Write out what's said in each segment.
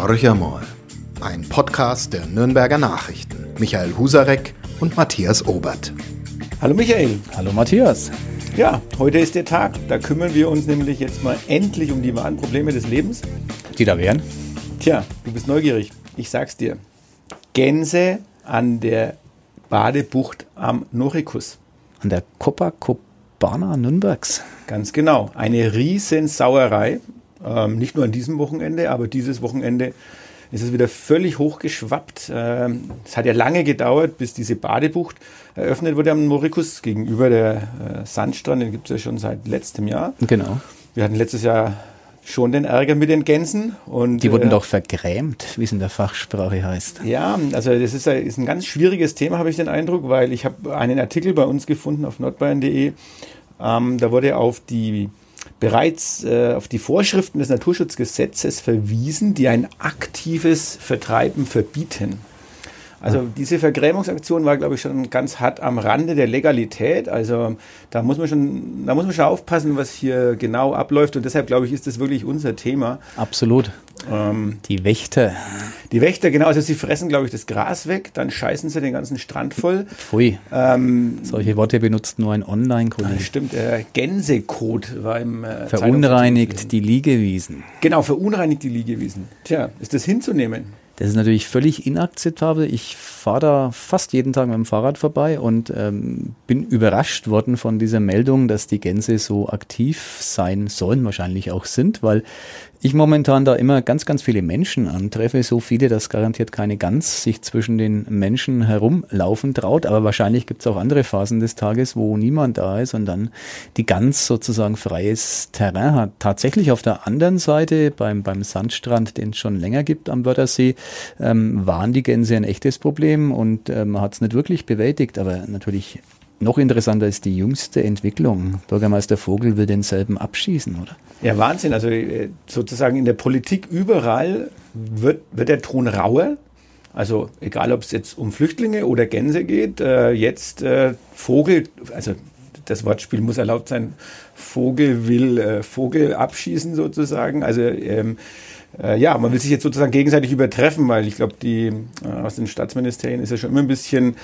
Horcher mal. Ein Podcast der Nürnberger Nachrichten. Michael Husarek und Matthias Obert. Hallo Michael. Hallo Matthias. Ja, heute ist der Tag. Da kümmern wir uns nämlich jetzt mal endlich um die wahren Probleme des Lebens. Die da wären? Tja, du bist neugierig. Ich sag's dir. Gänse an der Badebucht am Norikus. An der Copacabana Nürnbergs. Ganz genau. Eine riesen Sauerei. Ähm, nicht nur an diesem Wochenende, aber dieses Wochenende ist es wieder völlig hochgeschwappt. Ähm, es hat ja lange gedauert, bis diese Badebucht eröffnet wurde am Norikus gegenüber der äh, Sandstrand. Den gibt es ja schon seit letztem Jahr. Genau. Wir hatten letztes Jahr schon den Ärger mit den Gänsen. Und, Die wurden äh, doch vergrämt, wie es in der Fachsprache heißt. Ja, also das ist, ist ein ganz schwieriges Thema, habe ich den Eindruck, weil ich habe einen Artikel bei uns gefunden auf nordbayern.de. Ähm, da wurde auf die bereits äh, auf die Vorschriften des Naturschutzgesetzes verwiesen, die ein aktives Vertreiben verbieten. Also diese Vergrämungsaktion war, glaube ich, schon ganz hart am Rande der Legalität. Also da muss man schon, da muss man schon aufpassen, was hier genau abläuft. Und deshalb, glaube ich, ist das wirklich unser Thema. Absolut. Ähm, die Wächter. Die Wächter, genau. Also sie fressen, glaube ich, das Gras weg, dann scheißen sie den ganzen Strand voll. Pfui. Ähm, Solche Worte benutzt nur ein Online-Kollege. Stimmt, der Gänsekot war im äh, Verunreinigt die Liegewiesen. Genau, verunreinigt die Liegewiesen. Tja, ist das hinzunehmen? Das ist natürlich völlig inakzeptabel. Ich fahre da fast jeden Tag mit dem Fahrrad vorbei und ähm, bin überrascht worden von dieser Meldung, dass die Gänse so aktiv sein sollen, wahrscheinlich auch sind, weil ich momentan da immer ganz, ganz viele Menschen antreffe, so viele, dass garantiert keine Gans sich zwischen den Menschen herumlaufen traut, aber wahrscheinlich gibt es auch andere Phasen des Tages, wo niemand da ist und dann die Gans sozusagen freies Terrain hat. Tatsächlich auf der anderen Seite, beim, beim Sandstrand, den es schon länger gibt am Wörthersee, ähm, waren die Gänse ein echtes Problem und äh, man hat es nicht wirklich bewältigt, aber natürlich noch interessanter ist die jüngste Entwicklung. Bürgermeister Vogel will denselben abschießen, oder? Ja, Wahnsinn. Also äh, sozusagen in der Politik überall wird, wird der Ton rauer. Also egal, ob es jetzt um Flüchtlinge oder Gänse geht, äh, jetzt äh, Vogel, also das Wortspiel muss erlaubt sein, Vogel will äh, Vogel abschießen sozusagen. Also ähm, äh, ja, man will sich jetzt sozusagen gegenseitig übertreffen, weil ich glaube, die äh, aus den Staatsministerien ist ja schon immer ein bisschen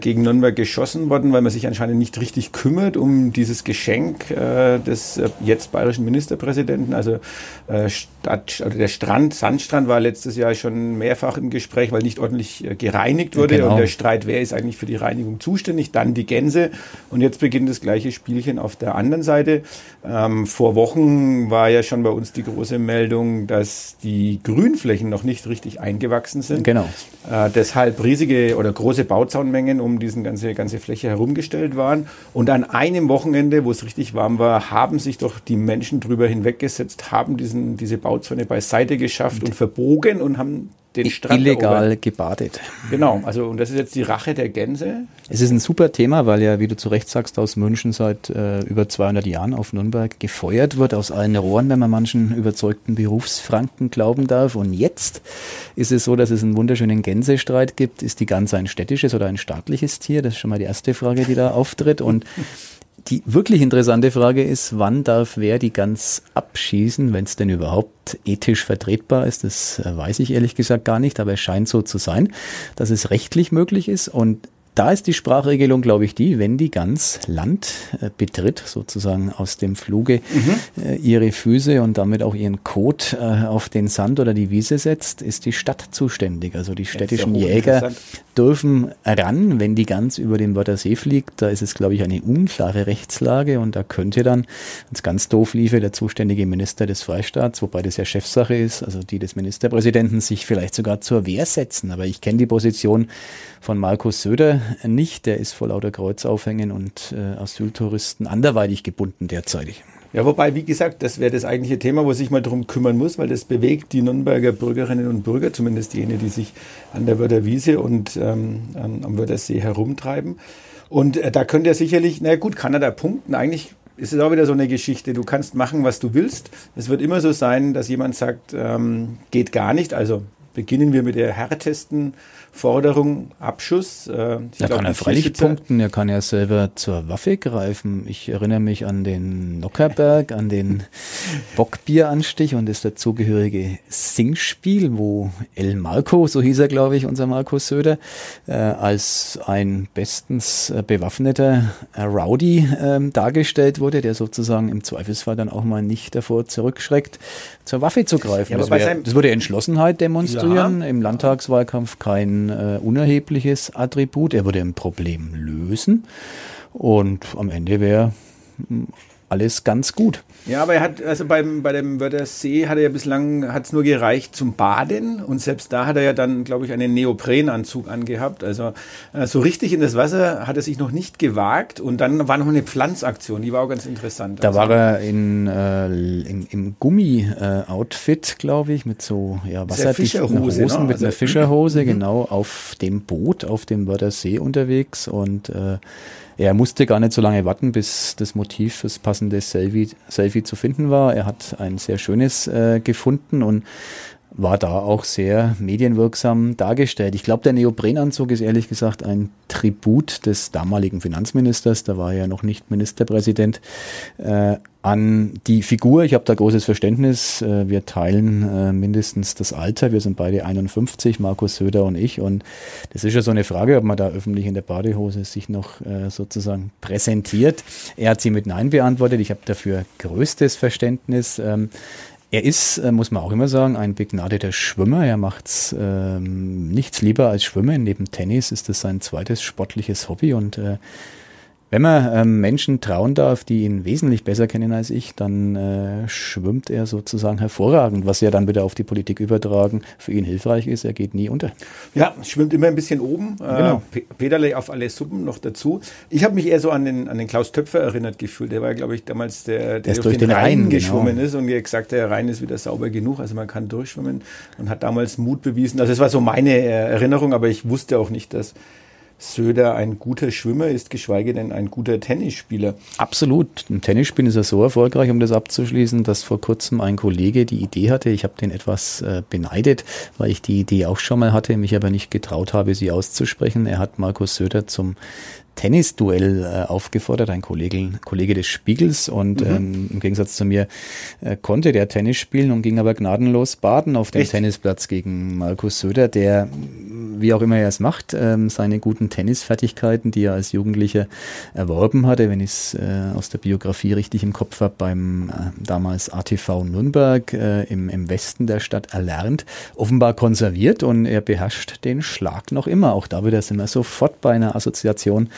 gegen Nürnberg geschossen worden, weil man sich anscheinend nicht richtig kümmert um dieses Geschenk äh, des äh, jetzt bayerischen Ministerpräsidenten. Also äh, also der Strand, Sandstrand war letztes Jahr schon mehrfach im Gespräch, weil nicht ordentlich äh, gereinigt wurde. Genau. Und der Streit, wer ist eigentlich für die Reinigung zuständig? Dann die Gänse. Und jetzt beginnt das gleiche Spielchen auf der anderen Seite. Ähm, vor Wochen war ja schon bei uns die große Meldung, dass die Grünflächen noch nicht richtig eingewachsen sind. Genau. Äh, deshalb riesige oder große Bauzaunmengen um diese ganze, ganze Fläche herumgestellt waren. Und an einem Wochenende, wo es richtig warm war, haben sich doch die Menschen drüber hinweggesetzt, haben diesen, diese Bauzone beiseite geschafft und, und verbogen und haben den Strand illegal erobert. gebadet. Genau, also und das ist jetzt die Rache der Gänse. Es ist ein super Thema, weil ja, wie du zu Recht sagst, aus München seit äh, über 200 Jahren auf Nürnberg gefeuert wird, aus allen Rohren, wenn man manchen überzeugten Berufsfranken glauben darf. Und jetzt ist es so, dass es einen wunderschönen Gänsestreit gibt. Ist die Gans ein städtisches oder ein staatliches Tier? Das ist schon mal die erste Frage, die da auftritt. Und die wirklich interessante Frage ist, wann darf wer die Gans abschießen, wenn es denn überhaupt ethisch vertretbar ist. Das äh, weiß ich ehrlich gesagt gar nicht, aber es scheint so zu sein, dass es rechtlich möglich ist. Und da ist die Sprachregelung, glaube ich, die, wenn die Gans Land äh, betritt, sozusagen aus dem Fluge mhm. äh, ihre Füße und damit auch ihren Kot äh, auf den Sand oder die Wiese setzt, ist die Stadt zuständig. Also die städtischen Jäger dürfen ran, wenn die Gans über den Wörthersee fliegt. Da ist es, glaube ich, eine unklare Rechtslage und da könnte dann, wenn es ganz doof liefe, der zuständige Minister des Freistaats, wobei das ja Chefsache ist, also die des Ministerpräsidenten, sich vielleicht sogar zur Wehr setzen. Aber ich kenne die Position von Markus Söder nicht. Der ist vor lauter Kreuzaufhängen und äh, Asyltouristen anderweitig gebunden derzeitig. Ja, wobei, wie gesagt, das wäre das eigentliche Thema, wo sich mal darum kümmern muss, weil das bewegt die Nürnberger Bürgerinnen und Bürger, zumindest jene, die sich an der Wörther Wiese und ähm, am Wörthersee herumtreiben. Und äh, da könnte er sicherlich, na gut, kann er da punkten. Eigentlich ist es auch wieder so eine Geschichte. Du kannst machen, was du willst. Es wird immer so sein, dass jemand sagt, ähm, geht gar nicht. Also beginnen wir mit der härtesten Forderung Abschuss. Äh, da kann er freilich punkten, er kann ja selber zur Waffe greifen. Ich erinnere mich an den Nockerberg, an den Bockbieranstich und das dazugehörige Singspiel, wo El Marco, so hieß er glaube ich, unser Markus Söder, äh, als ein bestens äh, bewaffneter Rowdy ähm, dargestellt wurde, der sozusagen im Zweifelsfall dann auch mal nicht davor zurückschreckt, zur Waffe zu greifen. Ja, das, wär, das, würde Entschlossenheit demonstrieren, ja. im Landtagswahlkampf kein äh, unerhebliches Attribut. Er würde ein Problem lösen und am Ende wäre hm, alles ganz gut. Ja, aber er hat, also beim, bei dem Wörthersee hat er ja bislang, hat es nur gereicht zum Baden und selbst da hat er ja dann, glaube ich, einen Neoprenanzug angehabt. Also äh, so richtig in das Wasser hat er sich noch nicht gewagt und dann war noch eine Pflanzaktion, die war auch ganz interessant. Da also, war er in, äh, im, im Gummi-Outfit, glaube ich, mit so ja, wasserdichten Hosen, ne? mit also, einer Fischerhose, mhm. genau, auf dem Boot auf dem Wörthersee unterwegs und äh, er musste gar nicht so lange warten, bis das Motiv fürs passende Selfie, Selfie zu finden war. Er hat ein sehr schönes äh, gefunden und war da auch sehr medienwirksam dargestellt. Ich glaube, der Neoprenanzug ist ehrlich gesagt ein Tribut des damaligen Finanzministers, da war er ja noch nicht Ministerpräsident, äh, an die Figur. Ich habe da großes Verständnis. Äh, wir teilen äh, mindestens das Alter. Wir sind beide 51, Markus Söder und ich. Und das ist ja so eine Frage, ob man da öffentlich in der Badehose sich noch äh, sozusagen präsentiert. Er hat sie mit Nein beantwortet. Ich habe dafür größtes Verständnis. Ähm, er ist, muss man auch immer sagen, ein begnadeter Schwimmer. Er macht ähm, nichts lieber als Schwimmen. Neben Tennis ist das sein zweites sportliches Hobby und wenn man ähm, Menschen trauen darf, die ihn wesentlich besser kennen als ich, dann äh, schwimmt er sozusagen hervorragend, was ja dann wieder auf die Politik übertragen für ihn hilfreich ist. Er geht nie unter. Ja, schwimmt immer ein bisschen oben. Äh, genau. Äh, Peterle auf alle Suppen noch dazu. Ich habe mich eher so an den, an den Klaus Töpfer erinnert gefühlt. Der war, glaube ich, damals der, der, der durch, durch den, den Rhein, Rhein geschwommen genau. ist und gesagt, der Rhein ist wieder sauber genug, also man kann durchschwimmen und hat damals Mut bewiesen. Also das war so meine äh, Erinnerung, aber ich wusste auch nicht, dass Söder ein guter Schwimmer ist, geschweige denn ein guter Tennisspieler. Absolut. Ein Tennisspiel ist ja so erfolgreich, um das abzuschließen, dass vor kurzem ein Kollege die Idee hatte, ich habe den etwas äh, beneidet, weil ich die Idee auch schon mal hatte, mich aber nicht getraut habe, sie auszusprechen. Er hat Markus Söder zum Tennisduell äh, aufgefordert, ein Kollege, Kollege des Spiegels und mhm. ähm, im Gegensatz zu mir äh, konnte der Tennis spielen und ging aber gnadenlos baden auf dem Echt? Tennisplatz gegen Markus Söder, der, wie auch immer er es macht, ähm, seine guten Tennisfertigkeiten, die er als Jugendlicher erworben hatte, wenn ich es äh, aus der Biografie richtig im Kopf habe, beim äh, damals ATV Nürnberg äh, im, im Westen der Stadt erlernt, offenbar konserviert und er beherrscht den Schlag noch immer. Auch da wird er immer sofort bei einer Assoziation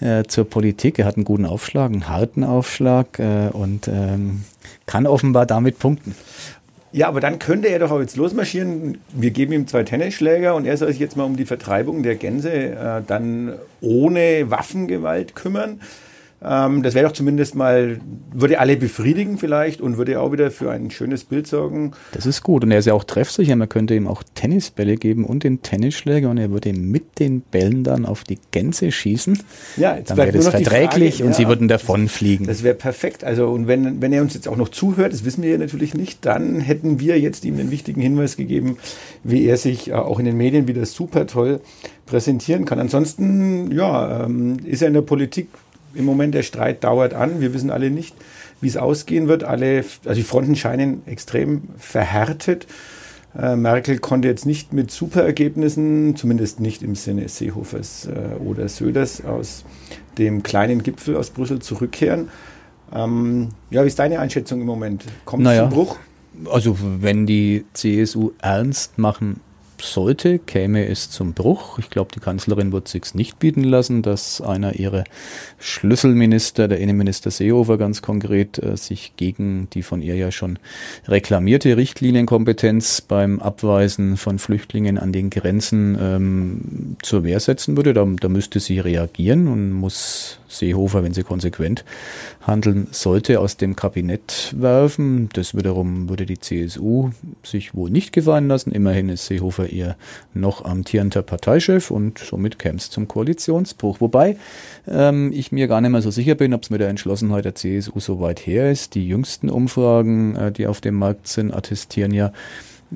äh, zur Politik. Er hat einen guten Aufschlag, einen harten Aufschlag äh, und ähm, kann offenbar damit punkten. Ja, aber dann könnte er doch auch jetzt losmarschieren. Wir geben ihm zwei Tennisschläger und er soll sich jetzt mal um die Vertreibung der Gänse äh, dann ohne Waffengewalt kümmern. Ähm, das wäre doch zumindest mal, würde alle befriedigen vielleicht und würde auch wieder für ein schönes Bild sorgen. Das ist gut und er ist ja auch treffsicher. Man könnte ihm auch Tennisbälle geben und den Tennisschläger und er würde mit den Bällen dann auf die Gänse schießen. Ja, jetzt dann wäre das verträglich Frage, und ja, sie würden davonfliegen. Das wäre perfekt. Also und wenn, wenn er uns jetzt auch noch zuhört, das wissen wir ja natürlich nicht, dann hätten wir jetzt ihm den wichtigen Hinweis gegeben, wie er sich äh, auch in den Medien wieder super toll präsentieren kann. Ansonsten, ja, ähm, ist er in der Politik im Moment der Streit dauert an. Wir wissen alle nicht, wie es ausgehen wird. Alle, also die Fronten scheinen extrem verhärtet. Äh, Merkel konnte jetzt nicht mit Superergebnissen, zumindest nicht im Sinne Seehofers äh, oder Söders, aus dem kleinen Gipfel aus Brüssel zurückkehren. Ähm, ja, wie ist deine Einschätzung im Moment? Kommt naja, es zum Bruch? Also wenn die CSU ernst machen sollte, käme es zum Bruch. Ich glaube, die Kanzlerin wird sich nicht bieten lassen, dass einer ihrer Schlüsselminister, der Innenminister Seehofer ganz konkret, äh, sich gegen die von ihr ja schon reklamierte Richtlinienkompetenz beim Abweisen von Flüchtlingen an den Grenzen ähm, zur Wehr setzen würde. Da, da müsste sie reagieren und muss Seehofer, wenn sie konsequent handeln sollte, aus dem Kabinett werfen. Das wiederum würde die CSU sich wohl nicht gefallen lassen. Immerhin ist Seehofer ihr noch amtierender Parteichef und somit käme es zum Koalitionsbruch. Wobei ähm, ich mir gar nicht mehr so sicher bin, ob es mit der Entschlossenheit der CSU so weit her ist. Die jüngsten Umfragen, äh, die auf dem Markt sind, attestieren ja,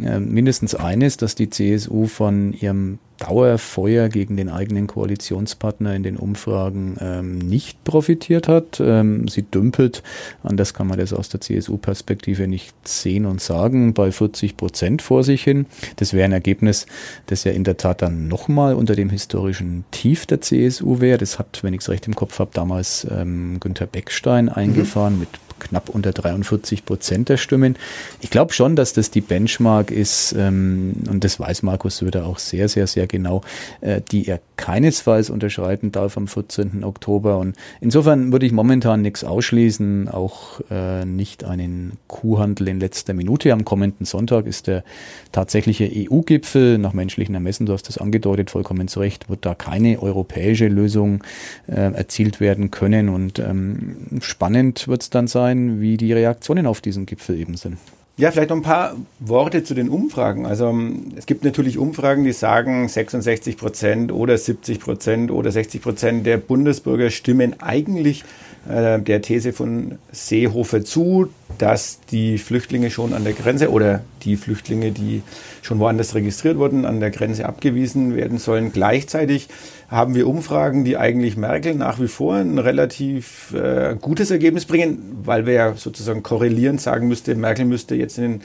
Äh, mindestens eines, dass die CSU von ihrem Dauerfeuer gegen den eigenen Koalitionspartner in den Umfragen ähm, nicht profitiert hat. Ähm, sie dümpelt, anders kann man das aus der CSU-Perspektive nicht sehen und sagen, bei 40 Prozent vor sich hin. Das wäre ein Ergebnis, das ja in der Tat dann nochmal unter dem historischen Tief der CSU wäre. Das hat, wenn ich es recht im Kopf habe, damals ähm, Günter Beckstein eingefahren mhm. mit knapp unter 43 Prozent der Stimmen. Ich glaube schon, dass das die Benchmark ist, ähm, und das weiß Markus Söder auch sehr, sehr, sehr genau, äh, die er keinesfalls unterschreiten darf am 14. Oktober. Und insofern würde ich momentan nichts ausschließen, auch äh, nicht einen Kuhhandel in letzter Minute. Am kommenden Sonntag ist der tatsächliche EU-Gipfel. Nach menschlichen Ermessen, du hast das angedeutet, vollkommen zu Recht, wird da keine europäische Lösung äh, erzielt werden können. Und ähm, spannend wird es dann sein, wie die Reaktionen auf diesen Gipfel eben sind. Ja, vielleicht noch ein paar Worte zu den Umfragen. Also ähm, es gibt natürlich Umfragen, die sagen, 66 Prozent oder 70 Prozent oder 60 Prozent der Bundesbürger stimmen eigentlich äh, der These von Seehofer zu, dass die Flüchtlinge schon an der Grenze oder die Flüchtlinge, die schon woanders registriert wurden, an der Grenze abgewiesen werden sollen. Gleichzeitig haben wir Umfragen, die eigentlich Merkel nach wie vor ein relativ äh, gutes Ergebnis bringen, weil wir ja sozusagen korrelierend sagen müsste, Merkel müsste jetzt in den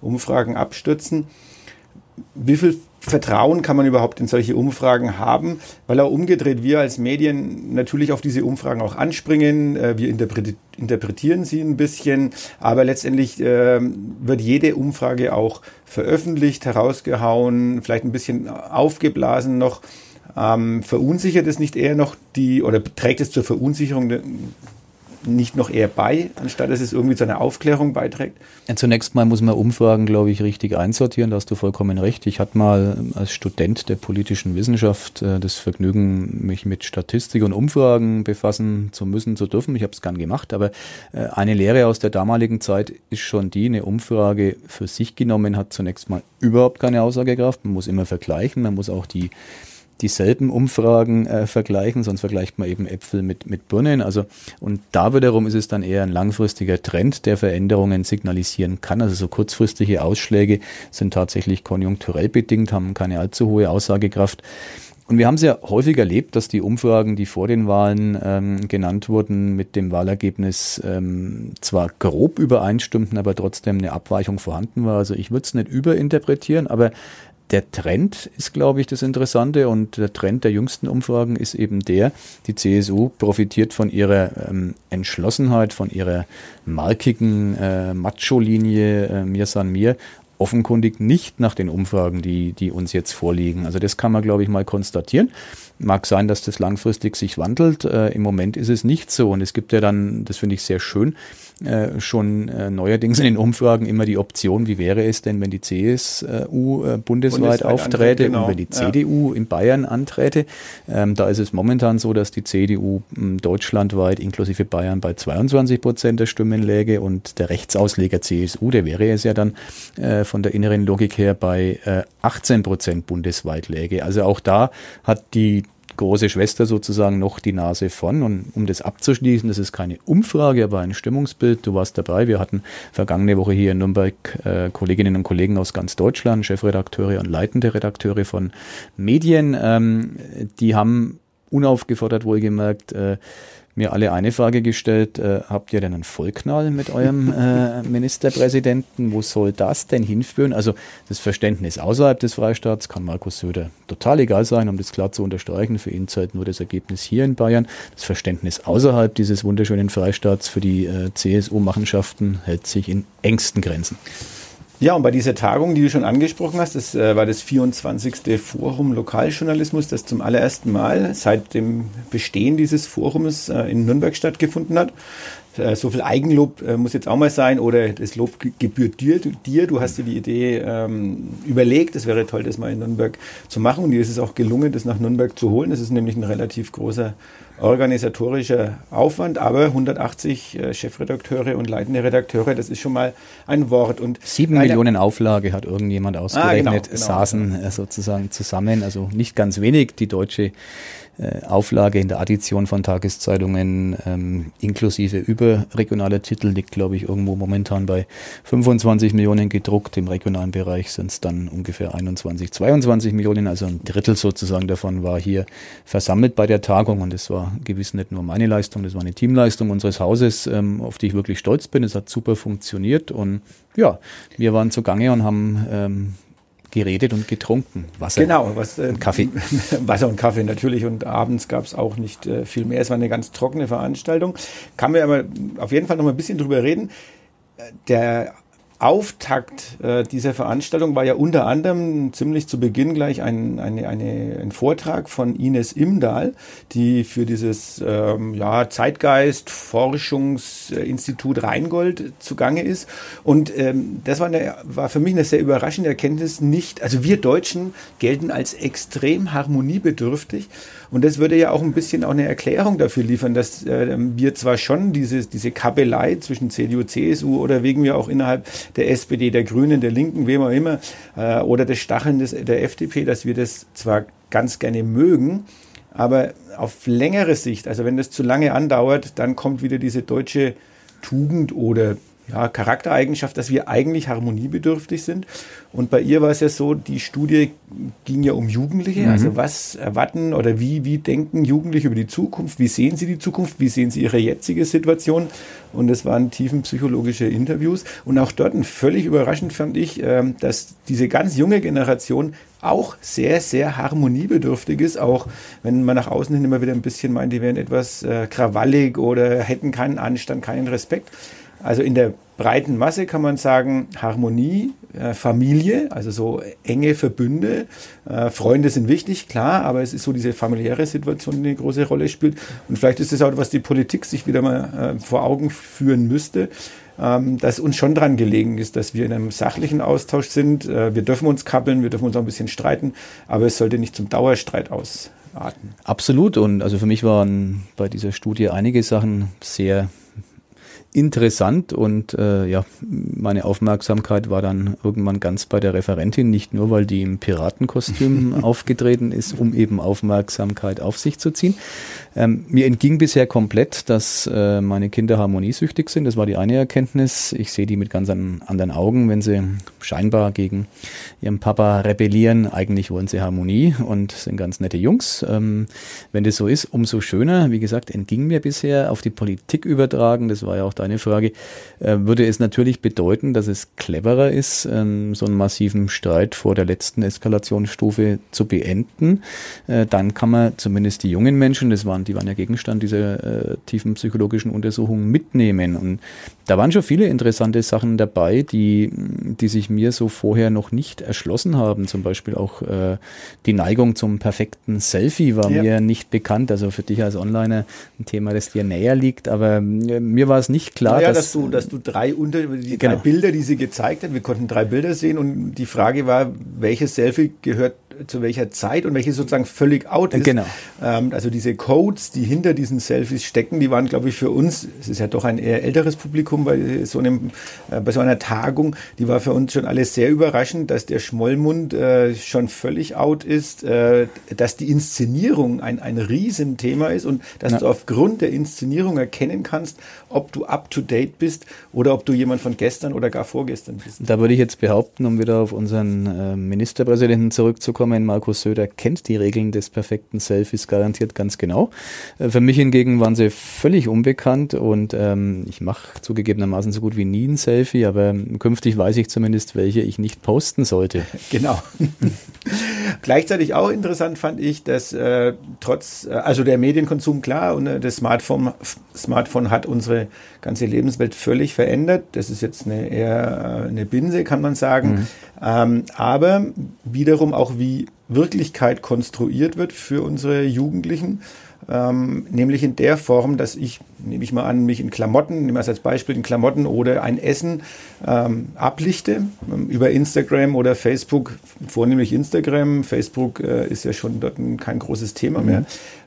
Umfragen abstürzen. Wie viel Vertrauen kann man überhaupt in solche Umfragen haben, weil auch umgedreht wir als Medien natürlich auf diese Umfragen auch anspringen. Äh, wir interpretieren sie ein bisschen, aber letztendlich äh, wird jede Umfrage auch veröffentlicht, herausgehauen, vielleicht ein bisschen aufgeblasen noch. Ähm, verunsichert es nicht eher noch die oder trägt es zur Verunsicherung nicht noch eher bei, anstatt dass es irgendwie zu einer Aufklärung beiträgt? Ja, zunächst mal muss man Umfragen, glaube ich, richtig einsortieren. Da hast du vollkommen recht. Ich hatte mal als Student der politischen Wissenschaft äh, das Vergnügen, mich mit Statistik und Umfragen befassen zu müssen, zu dürfen. Ich habe es gern gemacht, aber äh, eine Lehre aus der damaligen Zeit ist schon die, eine Umfrage für sich genommen hat zunächst mal überhaupt keine Aussagekraft. Man muss immer vergleichen, man muss auch die dieselben Umfragen äh, vergleichen, sonst vergleicht man eben Äpfel mit, mit Birnen. Also, und da wiederum ist es dann eher ein langfristiger Trend, der Veränderungen signalisieren kann. Also so kurzfristige Ausschläge sind tatsächlich konjunkturell bedingt, haben keine allzu hohe Aussagekraft. Und wir haben es ja häufig erlebt, dass die Umfragen, die vor den Wahlen ähm, genannt wurden, mit dem Wahlergebnis ähm, zwar grob übereinstimmten, aber trotzdem eine Abweichung vorhanden war. Also ich würde es nicht überinterpretieren, aber der Trend ist, glaube ich, das Interessante und der Trend der jüngsten Umfragen ist eben der, die CSU profitiert von ihrer ähm, Entschlossenheit, von ihrer markigen äh, Macho-Linie, äh, mir san mir, offenkundig nicht nach den Umfragen, die, die uns jetzt vorliegen. Also das kann man, glaube ich, mal konstatieren. Mag sein, dass das langfristig sich wandelt. Äh, Im Moment ist es nicht so. Und es gibt ja dann, das finde ich sehr schön, äh, schon äh, neuerdings in den Umfragen immer die Option, wie wäre es denn, wenn die CSU äh, bundesweit, bundesweit aufträte genau. und wenn die CDU ja. in Bayern anträte. Ähm, da ist es momentan so, dass die CDU hm, deutschlandweit inklusive Bayern bei 22 Prozent der Stimmen läge und der Rechtsausleger CSU, der wäre es ja dann äh, von der inneren Logik her bei 18 Prozent bundesweit läge. Also auch da hat die große Schwester sozusagen noch die Nase von. Und um das abzuschließen, das ist keine Umfrage, aber ein Stimmungsbild. Du warst dabei. Wir hatten vergangene Woche hier in Nürnberg äh, Kolleginnen und Kollegen aus ganz Deutschland, Chefredakteure und leitende Redakteure von Medien. Ähm, die haben unaufgefordert wohlgemerkt äh, mir alle eine Frage gestellt, äh, habt ihr denn einen Vollknall mit eurem äh, Ministerpräsidenten? Wo soll das denn hinführen? Also das Verständnis außerhalb des Freistaats kann Markus Söder total egal sein, um das klar zu unterstreichen. Für ihn zählt nur das Ergebnis hier in Bayern. Das Verständnis außerhalb dieses wunderschönen Freistaats für die äh, CSU-Machenschaften hält sich in engsten Grenzen. Ja, und bei dieser Tagung, die du schon angesprochen hast, das äh, war das 24. Forum Lokaljournalismus, das zum allerersten Mal seit dem Bestehen dieses Forums äh, in Nürnberg stattgefunden hat. Äh, so viel Eigenlob äh, muss jetzt auch mal sein oder das Lob gebührt dir. dir. Du hast dir die Idee ähm, überlegt, es wäre toll, das mal in Nürnberg zu machen und dir ist es auch gelungen, das nach Nürnberg zu holen. Das ist nämlich ein relativ großer organisatorischer Aufwand, aber 180 äh, Chefredakteure und leitende Redakteure, das ist schon mal ein Wort. Und Sieben Millionen Auflage hat irgendjemand ausgerechnet, ah, genau, genau, saßen äh, sozusagen zusammen, also nicht ganz wenig. Die deutsche äh, Auflage in der Addition von Tageszeitungen ähm, inklusive über überregionaler Titel liegt, glaube ich, irgendwo momentan bei 25 Millionen gedruckt. Im regionalen Bereich sind es dann ungefähr 21, 22 Millionen. Also ein Drittel sozusagen davon war hier versammelt bei der Tagung. Und das war gewiss nicht nur meine Leistung, das war eine Teamleistung unseres Hauses, ähm, auf die ich wirklich stolz bin. Es hat super funktioniert. Und ja, wir waren zugange und haben ähm, geredet und getrunken. Wasser genau, was, äh, und Kaffee. Wasser und Kaffee natürlich und abends gab es auch nicht äh, viel mehr. Es war eine ganz trockene Veranstaltung. Kann man aber auf jeden Fall noch mal ein bisschen drüber reden. Äh, der Auftakt äh, dieser Veranstaltung war ja unter anderem ziemlich zu Beginn gleich ein, eine, eine, ein Vortrag von Ines Imdahl, die für dieses ähm, ja, Zeitgeist-Forschungsinstitut Rheingold zugange ist. Und ähm, das war, eine, war für mich eine sehr überraschende Erkenntnis. Nicht, also wir Deutschen gelten als extrem harmoniebedürftig. Und das würde ja auch ein bisschen auch eine Erklärung dafür liefern, dass äh, wir zwar schon diese, diese Kabelei zwischen CDU, CSU oder wegen wir auch innerhalb der SPD, der Grünen, der Linken, wem auch immer, äh, oder des Stacheln des, der FDP, dass wir das zwar ganz gerne mögen, aber auf längere Sicht, also wenn das zu lange andauert, dann kommt wieder diese deutsche Tugend oder ja, Charaktereigenschaft, dass wir eigentlich harmoniebedürftig sind. Und bei ihr war es ja so, die Studie ging ja um Jugendliche. Mhm. Also was erwarten oder wie, wie denken Jugendliche über die Zukunft? Wie sehen sie die Zukunft? Wie sehen sie ihre jetzige Situation? Und es waren tiefenpsychologische Interviews. Und auch dort völlig überraschend fand ich, ähm, dass diese ganz junge Generation auch sehr, sehr harmoniebedürftig ist, auch wenn man nach außen hin immer wieder ein bisschen meint, die wären etwas äh, krawallig oder hätten keinen Anstand, keinen Respekt. Also in der breiten Masse kann man sagen, Harmonie, äh, Familie, also so enge Verbünde. Äh, Freunde sind wichtig, klar, aber es ist so diese familiäre Situation, die eine große Rolle spielt. Und vielleicht ist das auch, was die Politik sich wieder mal äh, vor Augen führen müsste, ähm, dass uns schon dran gelegen ist, dass wir in einem sachlichen Austausch sind. Äh, wir dürfen uns kappeln, wir dürfen uns auch ein bisschen streiten, aber es sollte nicht zum Dauerstreit ausarten. Absolut. Und also für mich waren bei dieser Studie einige Sachen sehr interessant und äh, ja, meine Aufmerksamkeit war dann irgendwann ganz bei der Referentin, nicht nur, weil die im Piratenkostüm aufgetreten ist, um eben Aufmerksamkeit auf sich zu ziehen, ähm, mir entging bisher komplett, dass äh, meine Kinder harmoniesüchtig sind. Das war die eine Erkenntnis. Ich sehe die mit ganz an, anderen Augen, wenn sie scheinbar gegen ihren Papa rebellieren. Eigentlich wollen sie Harmonie und sind ganz nette Jungs. Ähm, wenn das so ist, umso schöner. Wie gesagt, entging mir bisher auf die Politik übertragen. Das war ja auch deine Frage. Äh, würde es natürlich bedeuten, dass es cleverer ist, ähm, so einen massiven Streit vor der letzten Eskalationsstufe zu beenden. Äh, dann kann man zumindest die jungen Menschen, das waren die waren ja Gegenstand dieser äh, tiefen psychologischen Untersuchung mitnehmen. Und da waren schon viele interessante Sachen dabei, die, die sich mir so vorher noch nicht erschlossen haben. Zum Beispiel auch äh, die Neigung zum perfekten Selfie war ja. mir nicht bekannt. Also für dich als Onliner ein Thema, das dir näher liegt. Aber äh, mir war es nicht klar, naja, dass, dass, du, dass du drei, unter, die genau. drei Bilder, die sie gezeigt hat, wir konnten drei Bilder sehen und die Frage war, welches Selfie gehört zu welcher Zeit und welche sozusagen völlig out ist. Genau. Ähm, also diese Codes, die hinter diesen Selfies stecken, die waren, glaube ich, für uns, es ist ja doch ein eher älteres Publikum bei so, einem, äh, bei so einer Tagung, die war für uns schon alles sehr überraschend, dass der Schmollmund äh, schon völlig out ist, äh, dass die Inszenierung ein, ein Riesenthema ist und dass ja. du aufgrund der Inszenierung erkennen kannst, ob du up to date bist oder ob du jemand von gestern oder gar vorgestern bist. Da würde ich jetzt behaupten, um wieder auf unseren äh, Ministerpräsidenten zurückzukommen, mitbekommen, Markus Söder kennt die Regeln des perfekten Selfies garantiert ganz genau. Äh, für mich hingegen waren sie völlig unbekannt und ähm, ich mache zugegebenermaßen so gut wie nie ein Selfie, aber künftig weiß ich zumindest, welche ich nicht posten sollte. Genau. Gleichzeitig auch interessant fand ich, dass äh, trotz, äh, also der Medienkonsum klar und äh, das Smartphone, Smartphone hat unsere ganze Lebenswelt völlig verändert. Das ist jetzt eine eher äh, eine Binse, kann man sagen. Mhm. Ähm, aber wiederum auch wie Wirklichkeit konstruiert wird für unsere Jugendlichen. Ähm, nämlich in der Form, dass ich, nehme ich mal an, mich in Klamotten, nehme ich als Beispiel in Klamotten oder ein Essen ähm, ablichte ähm, über Instagram oder Facebook, vornehmlich Instagram. Facebook äh, ist ja schon dort ein, kein großes Thema mhm. mehr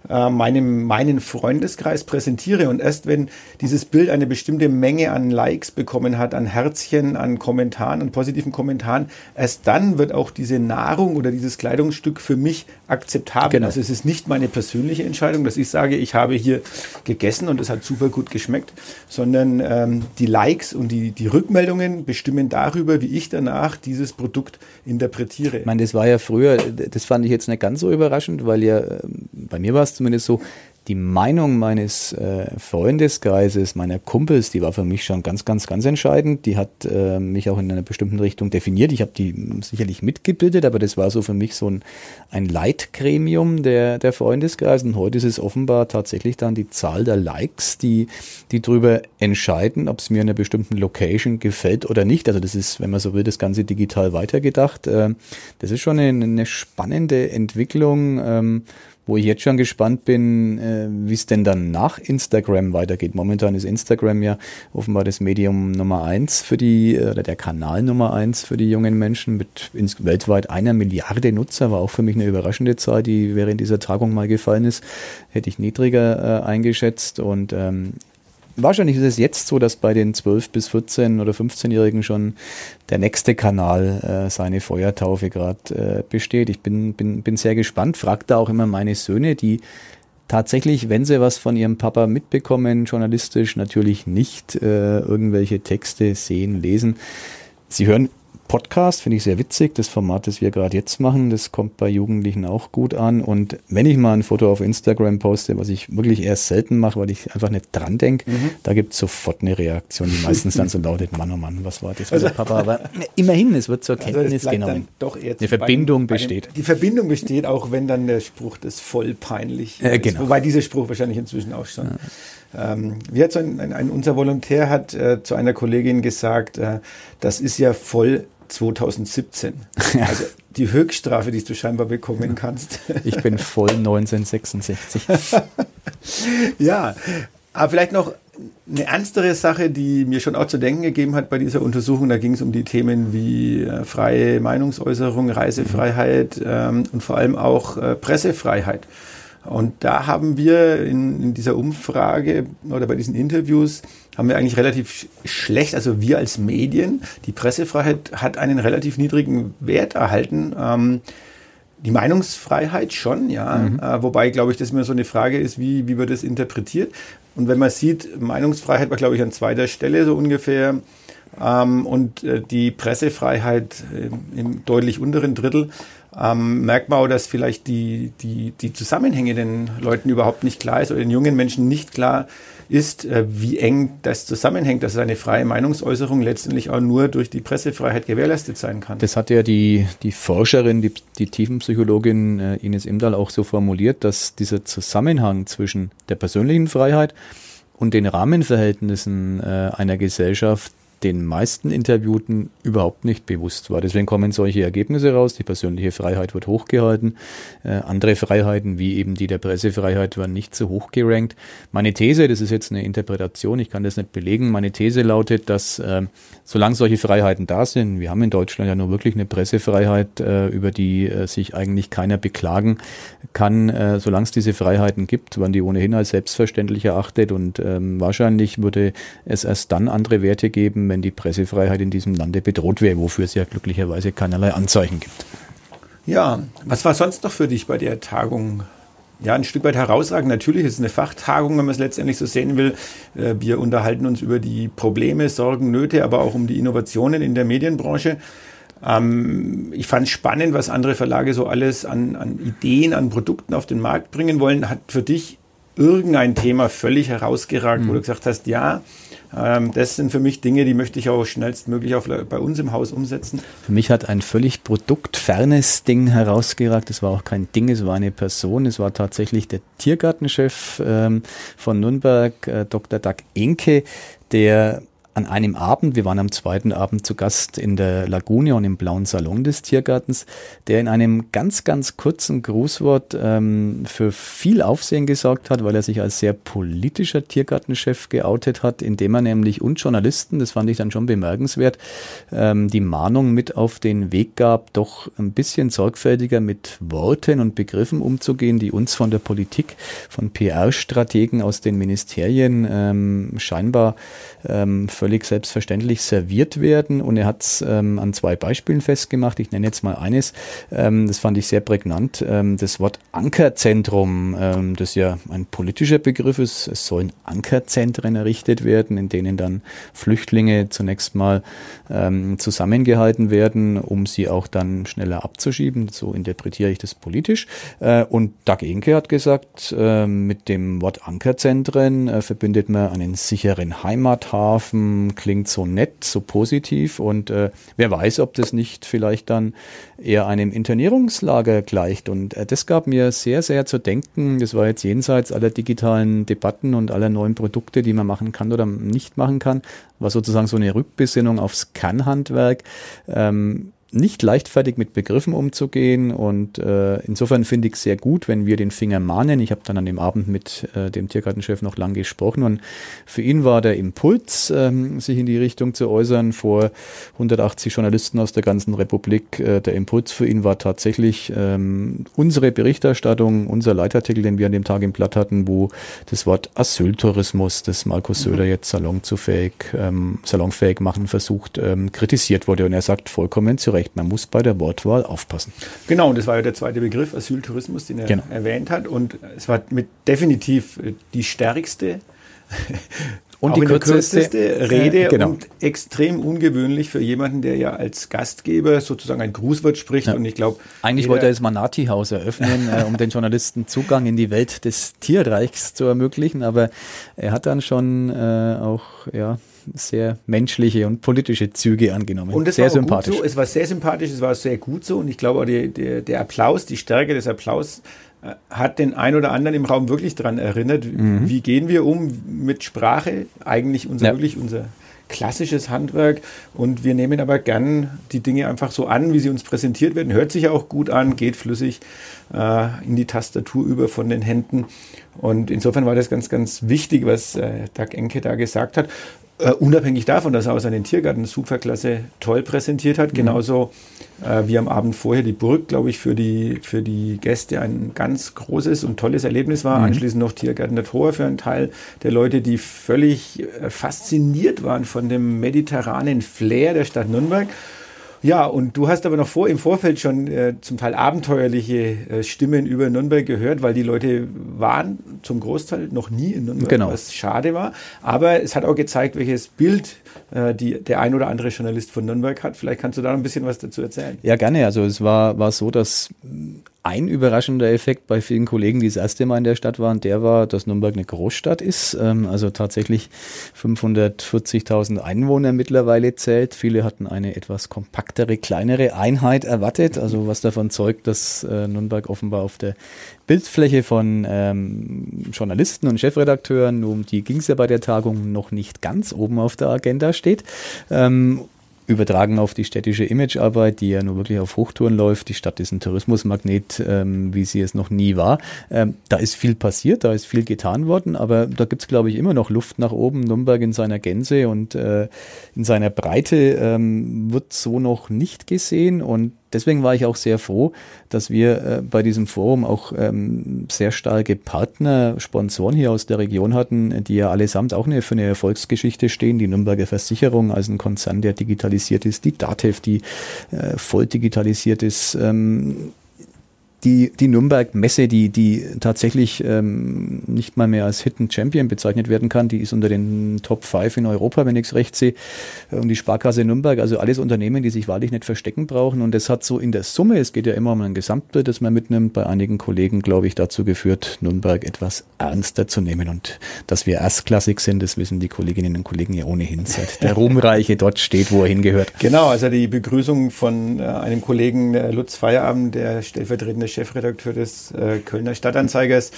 äh, meinem, meinen Freundeskreis präsentiere. Und erst wenn dieses Bild eine bestimmte Menge an Likes bekommen hat, an Herzchen, an Kommentaren, an positiven Kommentaren, erst dann wird auch diese Nahrung oder dieses Kleidungsstück Kleidungsstück für mich akzeptabel. Genau. Also es ist nicht meine persönliche Entscheidung, dass ich sage, ich habe hier gegessen und es hat super gut geschmeckt, sondern ähm, die Likes und die, die Rückmeldungen bestimmen darüber, wie ich danach dieses Produkt interpretiere. Ich meine, das war ja früher, das fand ich jetzt nicht ganz so überraschend, weil ja, ähm, bei mir war es zumindest so, die Meinung meines äh, Freundeskreises, meiner Kumpels, die war für mich schon ganz, ganz, ganz entscheidend. Die hat äh, mich auch in einer bestimmten Richtung definiert. Ich habe die sicherlich mitgebildet, aber das war so für mich so ein, ein Leitgremium der, der Freundeskreise. Und heute ist es offenbar tatsächlich dann die Zahl der Likes, die, die darüber entscheiden, ob es mir in einer bestimmten Location gefällt oder nicht. Also das ist, wenn man so will, das Ganze digital weitergedacht. Äh, das ist schon eine, eine spannende Entwicklung. Ähm, wo ich jetzt schon gespannt bin, äh, wie es denn dann nach Instagram weitergeht. Momentan ist Instagram ja offenbar das Medium Nummer eins für die, äh, oder der Kanal Nummer eins für die jungen Menschen mit ins, weltweit einer Milliarde Nutzer, war auch für mich eine überraschende Zahl, die während dieser Tagung mal gefallen ist, hätte ich niedriger äh, eingeschätzt. Und ähm, Wahrscheinlich ist es jetzt so, dass bei den 12 bis 14 oder 15-Jährigen schon der nächste Kanal äh, seine Feuertaufe gerade äh, besteht. Ich bin, bin, bin sehr gespannt, frage da auch immer meine Söhne, die tatsächlich, wenn sie was von ihrem Papa mitbekommen, journalistisch natürlich nicht äh, irgendwelche Texte sehen, lesen. Sie hören Podcast, finde ich sehr witzig. Das Format, das wir gerade jetzt machen, das kommt bei Jugendlichen auch gut an. Und wenn ich mal ein Foto auf Instagram poste, was ich wirklich erst selten mache, weil ich einfach nicht dran denke, mhm. da gibt es sofort eine Reaktion, die meistens dann so lautet, Mann, oh Mann, was war das also, Papa? Aber immerhin, es wird zur also Kenntnis also genommen. Doch eher eine Verbindung bei, besteht. Bei die Verbindung besteht, auch wenn dann der Spruch das voll peinlich äh, genau. Wobei dieser Spruch wahrscheinlich inzwischen auch schon. Ja. Ähm, wie hat so ein, ein, ein, unser Volontär hat äh, zu einer Kollegin gesagt, äh, das ist ja voll 2017. Also die Höchststrafe, die du scheinbar bekommen kannst. Ich bin voll 1966. ja, aber vielleicht noch eine ernstere Sache, die mir schon auch zu denken gegeben hat bei dieser Untersuchung. Da ging es um die Themen wie äh, freie Meinungsäußerung, Reisefreiheit ähm, und vor allem auch äh, Pressefreiheit. Und da haben wir in, in, dieser Umfrage oder bei diesen Interviews haben wir eigentlich relativ schlecht, also wir als Medien, die Pressefreiheit hat einen relativ niedrigen Wert erhalten. Ähm, die Meinungsfreiheit schon, ja. Mhm. Äh, wobei, glaube ich, das immer so eine Frage ist, wie, wie wird das interpretiert. Und wenn man sieht, Meinungsfreiheit war, glaube ich, an zweiter Stelle so ungefähr. Ähm, und äh, die Pressefreiheit äh, im deutlich unteren Drittel ähm, merkt man auch, dass vielleicht die, die, die Zusammenhänge den Leuten überhaupt nicht klar ist oder den jungen Menschen nicht klar ist, äh, wie eng das zusammenhängt, dass eine freie Meinungsäußerung letztendlich auch nur durch die Pressefreiheit gewährleistet sein kann. Das hat ja die, die Forscherin, die, die Tiefenpsychologin äh, Ines Imdahl auch so formuliert, dass dieser Zusammenhang zwischen der persönlichen Freiheit und den Rahmenverhältnissen äh, einer Gesellschaft den meisten Interviewten überhaupt nicht bewusst war. Deswegen kommen solche Ergebnisse raus. Die persönliche Freiheit wird hochgehalten. Äh, andere Freiheiten, wie eben die der Pressefreiheit, werden nicht so hoch gerankt. Meine These, das ist jetzt eine Interpretation, ich kann das nicht belegen, meine These lautet, dass äh, solange solche Freiheiten da sind, wir haben in Deutschland ja nur wirklich eine Pressefreiheit, äh, über die äh, sich eigentlich keiner beklagen kann, äh, solange es diese Freiheiten gibt, werden die ohnehin als selbstverständlich erachtet und ähm, wahrscheinlich würde es erst dann andere Werte geben, wenn die Pressefreiheit in diesem Lande bedroht wäre, wofür es ja glücklicherweise keinerlei Anzeichen gibt. Ja, was war sonst noch für dich bei der Tagung? Ja, ein Stück weit herausragend. Natürlich ist es eine Fachtagung, wenn man es letztendlich so sehen will. Äh, wir unterhalten uns über die Probleme, Sorgen, Nöte, aber auch um die Innovationen in der Medienbranche. Ähm, ich fand es spannend, was andere Verlage so alles an, an Ideen, an Produkten auf den Markt bringen wollen. Hat für dich irgendein Thema völlig herausgeragt, mhm. wo du gesagt hast, ja, das sind für mich Dinge, die möchte ich auch schnellstmöglich auch bei uns im Haus umsetzen. Für mich hat ein völlig produktfernes Ding herausgeragt. Es war auch kein Ding, es war eine Person. Es war tatsächlich der Tiergartenchef ähm, von Nürnberg, äh, Dr. Doug Enke, der an einem Abend, wir waren am zweiten Abend zu Gast in der Lagune und im blauen Salon des Tiergartens, der in einem ganz, ganz kurzen Grußwort ähm, für viel Aufsehen gesorgt hat, weil er sich als sehr politischer Tiergartenchef geoutet hat, indem er nämlich uns Journalisten, das fand ich dann schon bemerkenswert, ähm, die Mahnung mit auf den Weg gab, doch ein bisschen sorgfältiger mit Worten und Begriffen umzugehen, die uns von der Politik, von PR-Strategen aus den Ministerien ähm, scheinbar ähm, völlig selbstverständlich serviert werden. Und er hat es ähm, an zwei Beispielen festgemacht. Ich nenne jetzt mal eines, ähm, das fand ich sehr prägnant. Ähm, das Wort Ankerzentrum, ähm, das ja ein politischer Begriff ist. Es sollen Ankerzentren errichtet werden, in denen dann Flüchtlinge zunächst mal ähm, zusammengehalten werden, um sie auch dann schneller abzuschieben. So interpretiere ich das politisch. Äh, und Doug Inke hat gesagt, äh, mit dem Wort Ankerzentren äh, verbindet man einen sicheren Heimathafen, klingt so nett, so positiv und äh, wer weiß, ob das nicht vielleicht dann eher einem Internierungslager gleicht. Und äh, das gab mir sehr, sehr zu denken. Das war jetzt jenseits aller digitalen Debatten und aller neuen Produkte, die man machen kann oder nicht machen kann, war sozusagen so eine Rückbesinnung aufs Kannhandwerk. Ähm, nicht leichtfertig mit Begriffen umzugehen und äh, insofern finde ich sehr gut, wenn wir den Finger mahnen. Ich habe dann an dem Abend mit äh, dem Tiergartenchef noch lang gesprochen und für ihn war der Impuls, ähm, sich in die Richtung zu äußern, vor 180 Journalisten aus der ganzen Republik. Äh, der Impuls für ihn war tatsächlich ähm, unsere Berichterstattung, unser Leitartikel, den wir an dem Tag im Blatt hatten, wo das Wort Asyltourismus, das Markus Söder mhm. jetzt salonzufähig, ähm, salonfähig machen versucht, ähm, kritisiert wurde und er sagt vollkommen zu Recht, man muss bei der Wortwahl aufpassen. Genau, und das war ja der zweite Begriff, Asyltourismus, den er genau. erwähnt hat. Und es war mit definitiv äh, die stärkste und die kürzeste, kürzeste, Rede äh, genau. und extrem ungewöhnlich für jemanden, der ja als Gastgeber sozusagen ein Grußwort spricht. Ja. Und ich glaube, eigentlich wollte er das Manati-Haus eröffnen, äh, um den Journalisten Zugang in die Welt des Tierreichs zu ermöglichen. Aber er hat dann schon äh, auch ja sehr menschliche und politische Züge angenommen. Und das sehr war sympathisch. So. Es war sehr sympathisch, es war sehr gut so. Und ich glaube auch die, die, der Applaus, die Stärke des Applaus äh, hat den ein oder anderen im Raum wirklich daran erinnert, mhm. wie gehen wir um mit Sprache, eigentlich unser, ja. wirklich unser klassisches Handwerk und wir nehmen aber gern die Dinge einfach so an, wie sie uns präsentiert werden. Hört sich auch gut an, geht flüssig äh, in die Tastatur über von den Händen und insofern war das ganz, ganz wichtig, was äh, Doug Enke da gesagt hat. Uh, unabhängig davon, dass er auch seinen Tiergarten Superklasse toll präsentiert hat, mhm. genauso äh, wie am Abend vorher die Burg, glaube ich, für die, für die Gäste ein ganz großes und tolles Erlebnis war. Mhm. Anschließend noch Tiergarten der Tor für einen Teil der Leute, die völlig äh, fasziniert waren von dem mediterranen Flair der Stadt Nürnberg. Ja, und du hast aber noch vor, im Vorfeld schon äh, zum Teil abenteuerliche äh, Stimmen über Nürnberg gehört, weil die Leute waren zum Großteil noch nie in Nürnberg, genau. was schade war. Aber es hat auch gezeigt, welches Bild äh, die, der ein oder andere Journalist von Nürnberg hat. Vielleicht kannst du da noch ein bisschen was dazu erzählen. Ja, gerne. Also es war, war so, dass ein überraschender Effekt bei vielen Kollegen, die das erste Mal in der Stadt waren, der war, dass Nürnberg eine Großstadt ist, ähm, also tatsächlich 540.000 Einwohner mittlerweile zählt. Viele hatten eine etwas kompaktere, kleinere Einheit erwartet, also was davon zeugt, dass äh, Nürnberg offenbar auf der Bildfläche von ähm, Journalisten und Chefredakteuren, um die ging es ja bei der Tagung noch nicht ganz oben auf der Agenda steht. Ähm, übertragen auf die städtische Imagearbeit, die ja nur wirklich auf Hochtouren läuft. Die Stadt ist ein Tourismusmagnet, ähm, wie sie es noch nie war. Ähm, da ist viel passiert, da ist viel getan worden, aber da gibt's glaube ich, immer noch Luft nach oben. Nürnberg in seiner Gänze und äh, in seiner Breite ähm, wird so noch nicht gesehen und deswegen war ich auch sehr froh, dass wir äh, bei diesem Forum auch ähm, sehr starke Partner, Sponsoren hier aus der Region hatten, die ja allesamt auch eine, für eine Erfolgsgeschichte stehen. Die Nürnberger Versicherung als ein Konzern, der digitalisiert ist, die DATEV, die äh, voll digitalisiert ist. Ähm, die, die Nürnberg-Messe, die, die tatsächlich ähm, nicht mal mehr als Hidden Champion bezeichnet werden kann, die ist unter den Top 5 in Europa, wenn ich es recht sehe. Und die Sparkasse Nürnberg, also alles Unternehmen, die sich wahrlich nicht verstecken brauchen. Und das hat so in der Summe, es geht ja immer um ein Gesamtbild, das man mitnimmt, bei einigen Kollegen, glaube ich, dazu geführt, Nürnberg etwas ernster zu nehmen. Und dass wir erstklassig sind, das wissen die Kolleginnen und Kollegen ja ohnehin, seit der Ruhmreiche dort steht, wo er hingehört. Genau, also die Begrüßung von äh, einem Kollegen, äh, Lutz Feierabend, der stellvertretende Chefredakteur des äh, Kölner Stadtanzeigers,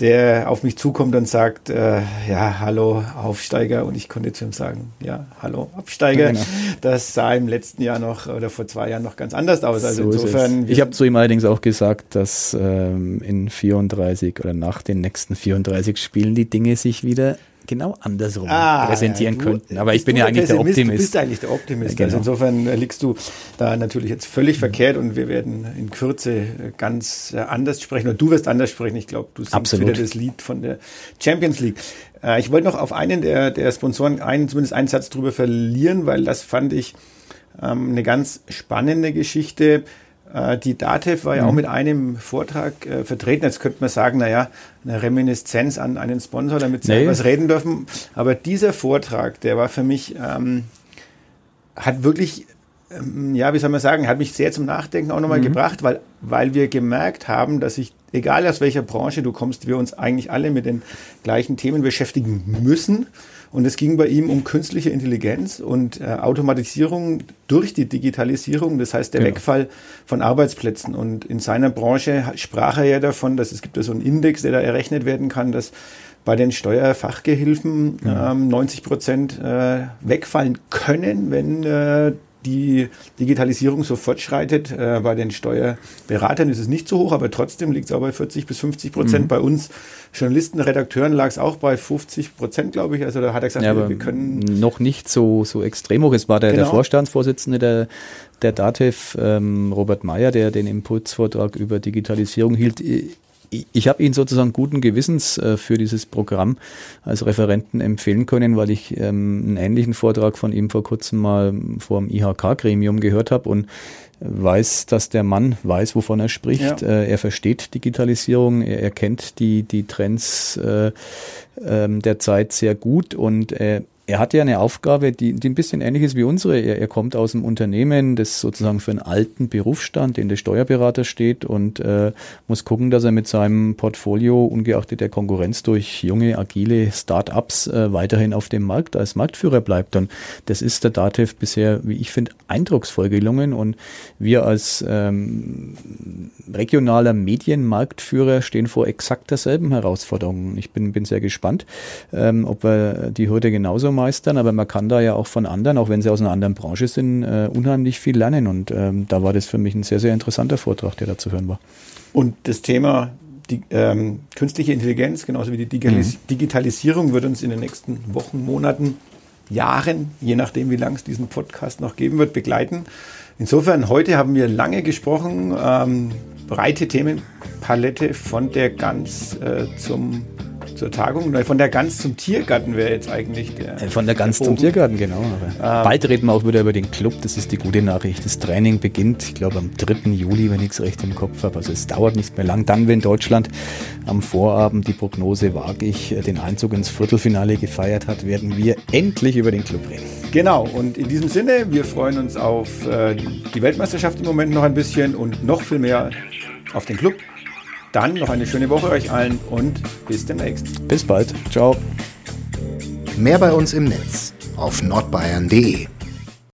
der auf mich zukommt und sagt, äh, ja, hallo Aufsteiger. Und ich konnte zu ihm sagen, ja, hallo Absteiger. Genau. Das sah im letzten Jahr noch oder vor zwei Jahren noch ganz anders aus. Also so insofern. Ich habe zu ihm allerdings auch gesagt, dass ähm, in 34 oder nach den nächsten 34 Spielen die Dinge sich wieder genau andersrum ah, präsentieren ja, könnten. Aber ich bin ja eigentlich der Optimist. Du bist eigentlich der Optimist. Genau. Also insofern äh, liegst du da natürlich jetzt völlig verkehrt und wir werden in Kürze äh, ganz äh, anders sprechen. Oder du wirst anders sprechen. Ich glaube, du singst Absolut. wieder das Lied von der Champions League. Ich wollte noch auf einen der, der Sponsoren einen, zumindest einen Satz drüber verlieren, weil das fand ich ähm, eine ganz spannende Geschichte. Äh, die DATEV war ja mhm. auch mit einem Vortrag äh, vertreten. Jetzt könnte man sagen, naja, eine Reminiszenz an einen Sponsor, damit sie nee. was reden dürfen. Aber dieser Vortrag, der war für mich, ähm, hat wirklich, ähm, ja, wie soll man sagen, hat mich sehr zum Nachdenken auch nochmal mhm. gebracht, weil, weil wir gemerkt haben, dass sich, egal aus welcher Branche du kommst, wir uns eigentlich alle mit den gleichen Themen beschäftigen müssen. Und es ging bei ihm um künstliche Intelligenz und äh, Automatisierung durch die Digitalisierung, das heißt der genau. Wegfall von Arbeitsplätzen. Und in seiner Branche sprach er ja davon, dass es gibt ja so einen Index, der da errechnet werden kann, dass bei den Steuerfachgehilfen ähm, 90 Prozent äh, wegfallen können, wenn äh, die Digitalisierung so fortschreitet. Äh, bei den Steuerberatern ist es nicht so hoch, aber trotzdem liegt es auch bei 40 bis 50 Prozent. Mhm. Bei uns Journalisten, Redakteuren lag es auch bei 50 Prozent, glaube ich. Also da hat er gesagt, ja, wir, wir können. Noch nicht so, so extrem hoch. Es war der, genau. der Vorstandsvorsitzende der, der DATEV, ähm, Robert Meyer, der den Impulsvortrag über Digitalisierung hielt ich habe ihn sozusagen guten Gewissens äh, für dieses Programm als Referenten empfehlen können, weil ich ähm, einen ähnlichen Vortrag von ihm vor kurzem mal vor dem IHK-Gremium gehört habe und weiß, dass der Mann weiß, wovon er spricht. Ja. Äh, er versteht Digitalisierung, er, er kennt die, die Trends äh, ähm, der Zeit sehr gut und äh, er hat ja eine Aufgabe, die, die ein bisschen ähnlich ist wie unsere. Er, er kommt aus einem Unternehmen, das sozusagen für einen alten Berufsstand, in der Steuerberater steht und äh, muss gucken, dass er mit seinem Portfolio, ungeachtet der Konkurrenz durch junge, agile Start-ups, äh, weiterhin auf dem Markt als Marktführer bleibt. Und das ist der DATEV bisher, wie ich finde, eindrucksvoll gelungen. Und wir als ähm, regionaler Medienmarktführer stehen vor exakt derselben Herausforderung. Ich bin, bin sehr gespannt, ähm, ob wir die Hürde genauso meistern, aber man kann da ja auch von anderen, auch wenn sie aus einer anderen Branche sind, äh, unheimlich viel lernen. Und ähm, da war das für mich ein sehr, sehr interessanter Vortrag, der da zu hören war. Und das Thema die, ähm, künstliche Intelligenz, genauso wie die Digitalis mhm. Digitalisierung, wird uns in den nächsten Wochen, Monaten, Jahren, je nachdem, wie lang es diesen Podcast noch geben wird, begleiten. Insofern, heute haben wir lange gesprochen, ähm, breite Themenpalette von der Gans äh, zum zur Tagung. Von der Gans zum Tiergarten wäre jetzt eigentlich der. Äh, von der Gans der zum Tiergarten, genau. Ähm, bald reden wir auch wieder über den Club. Das ist die gute Nachricht. Das Training beginnt, ich glaube, am 3. Juli, wenn ich es recht im Kopf habe. Also es dauert nicht mehr lang. Dann, wenn Deutschland am Vorabend die Prognose wage ich, äh, den Einzug ins Viertelfinale gefeiert hat, werden wir endlich über den Club reden. Genau. Und in diesem Sinne, wir freuen uns auf äh, die Weltmeisterschaft im Moment noch ein bisschen und noch viel mehr auf den Club. Dann noch eine schöne Woche euch allen und bis demnächst. Bis bald. Ciao. Mehr bei uns im Netz auf nordbayern.de